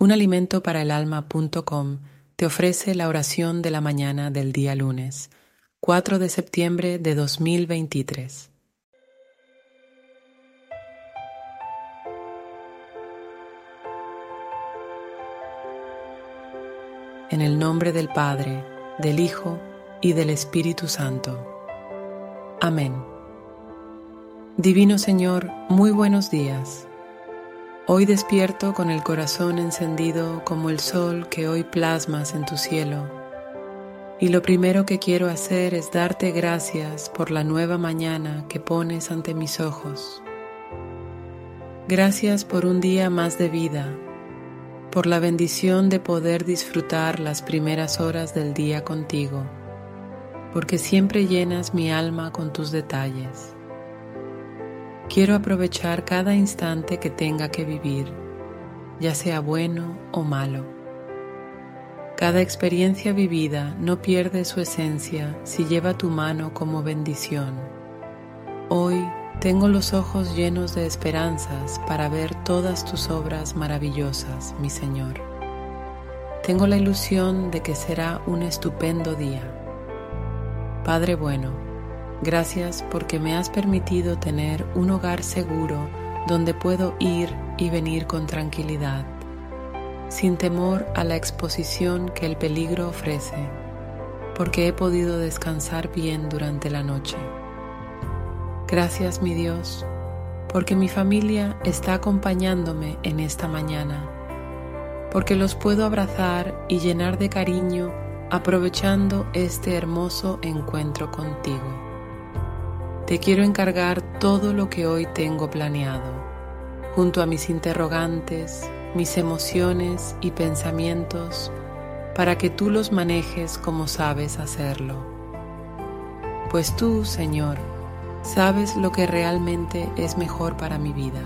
Unalimentoparaalalma.com te ofrece la oración de la mañana del día lunes, 4 de septiembre de 2023. En el nombre del Padre, del Hijo y del Espíritu Santo. Amén. Divino Señor, muy buenos días. Hoy despierto con el corazón encendido como el sol que hoy plasmas en tu cielo. Y lo primero que quiero hacer es darte gracias por la nueva mañana que pones ante mis ojos. Gracias por un día más de vida, por la bendición de poder disfrutar las primeras horas del día contigo, porque siempre llenas mi alma con tus detalles. Quiero aprovechar cada instante que tenga que vivir, ya sea bueno o malo. Cada experiencia vivida no pierde su esencia si lleva tu mano como bendición. Hoy tengo los ojos llenos de esperanzas para ver todas tus obras maravillosas, mi Señor. Tengo la ilusión de que será un estupendo día. Padre bueno, Gracias porque me has permitido tener un hogar seguro donde puedo ir y venir con tranquilidad, sin temor a la exposición que el peligro ofrece, porque he podido descansar bien durante la noche. Gracias mi Dios, porque mi familia está acompañándome en esta mañana, porque los puedo abrazar y llenar de cariño aprovechando este hermoso encuentro contigo. Te quiero encargar todo lo que hoy tengo planeado, junto a mis interrogantes, mis emociones y pensamientos, para que tú los manejes como sabes hacerlo. Pues tú, Señor, sabes lo que realmente es mejor para mi vida,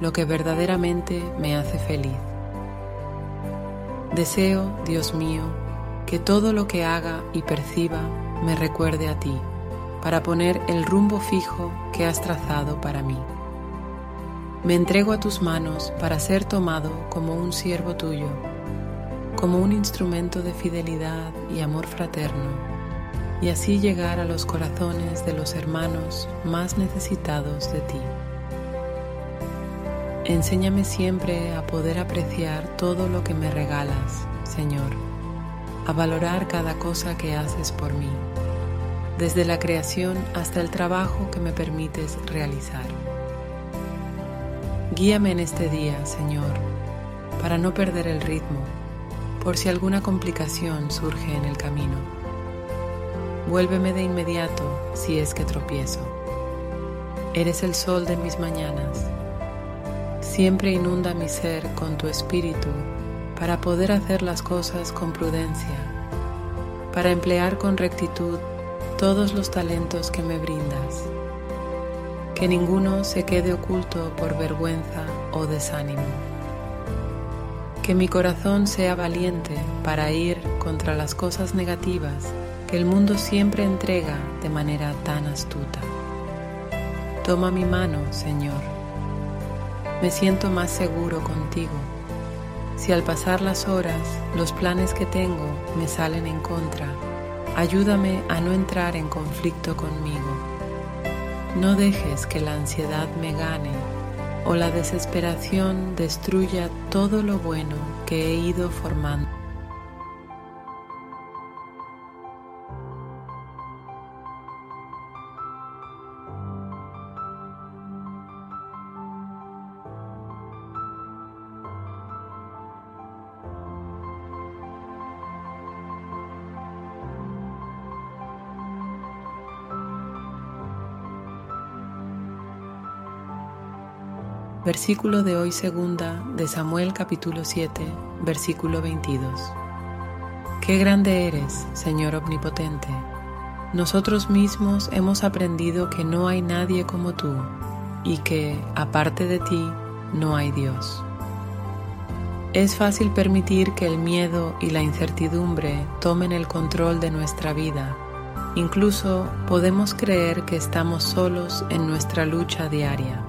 lo que verdaderamente me hace feliz. Deseo, Dios mío, que todo lo que haga y perciba me recuerde a ti para poner el rumbo fijo que has trazado para mí. Me entrego a tus manos para ser tomado como un siervo tuyo, como un instrumento de fidelidad y amor fraterno, y así llegar a los corazones de los hermanos más necesitados de ti. Enséñame siempre a poder apreciar todo lo que me regalas, Señor, a valorar cada cosa que haces por mí desde la creación hasta el trabajo que me permites realizar. Guíame en este día, Señor, para no perder el ritmo, por si alguna complicación surge en el camino. Vuélveme de inmediato si es que tropiezo. Eres el sol de mis mañanas. Siempre inunda mi ser con tu espíritu para poder hacer las cosas con prudencia, para emplear con rectitud todos los talentos que me brindas. Que ninguno se quede oculto por vergüenza o desánimo. Que mi corazón sea valiente para ir contra las cosas negativas que el mundo siempre entrega de manera tan astuta. Toma mi mano, Señor. Me siento más seguro contigo. Si al pasar las horas los planes que tengo me salen en contra, Ayúdame a no entrar en conflicto conmigo. No dejes que la ansiedad me gane o la desesperación destruya todo lo bueno que he ido formando. Versículo de hoy segunda de Samuel capítulo 7, versículo 22. Qué grande eres, Señor Omnipotente. Nosotros mismos hemos aprendido que no hay nadie como tú y que, aparte de ti, no hay Dios. Es fácil permitir que el miedo y la incertidumbre tomen el control de nuestra vida. Incluso podemos creer que estamos solos en nuestra lucha diaria.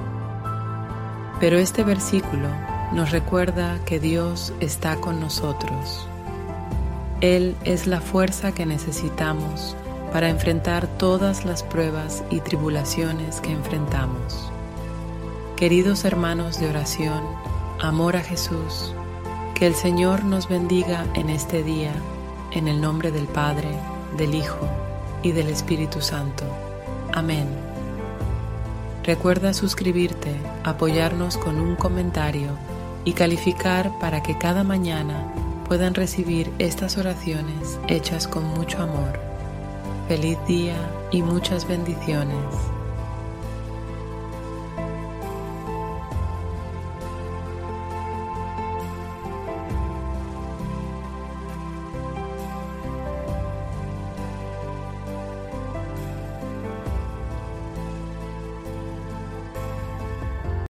Pero este versículo nos recuerda que Dios está con nosotros. Él es la fuerza que necesitamos para enfrentar todas las pruebas y tribulaciones que enfrentamos. Queridos hermanos de oración, amor a Jesús, que el Señor nos bendiga en este día, en el nombre del Padre, del Hijo y del Espíritu Santo. Amén. Recuerda suscribirte, apoyarnos con un comentario y calificar para que cada mañana puedan recibir estas oraciones hechas con mucho amor. Feliz día y muchas bendiciones.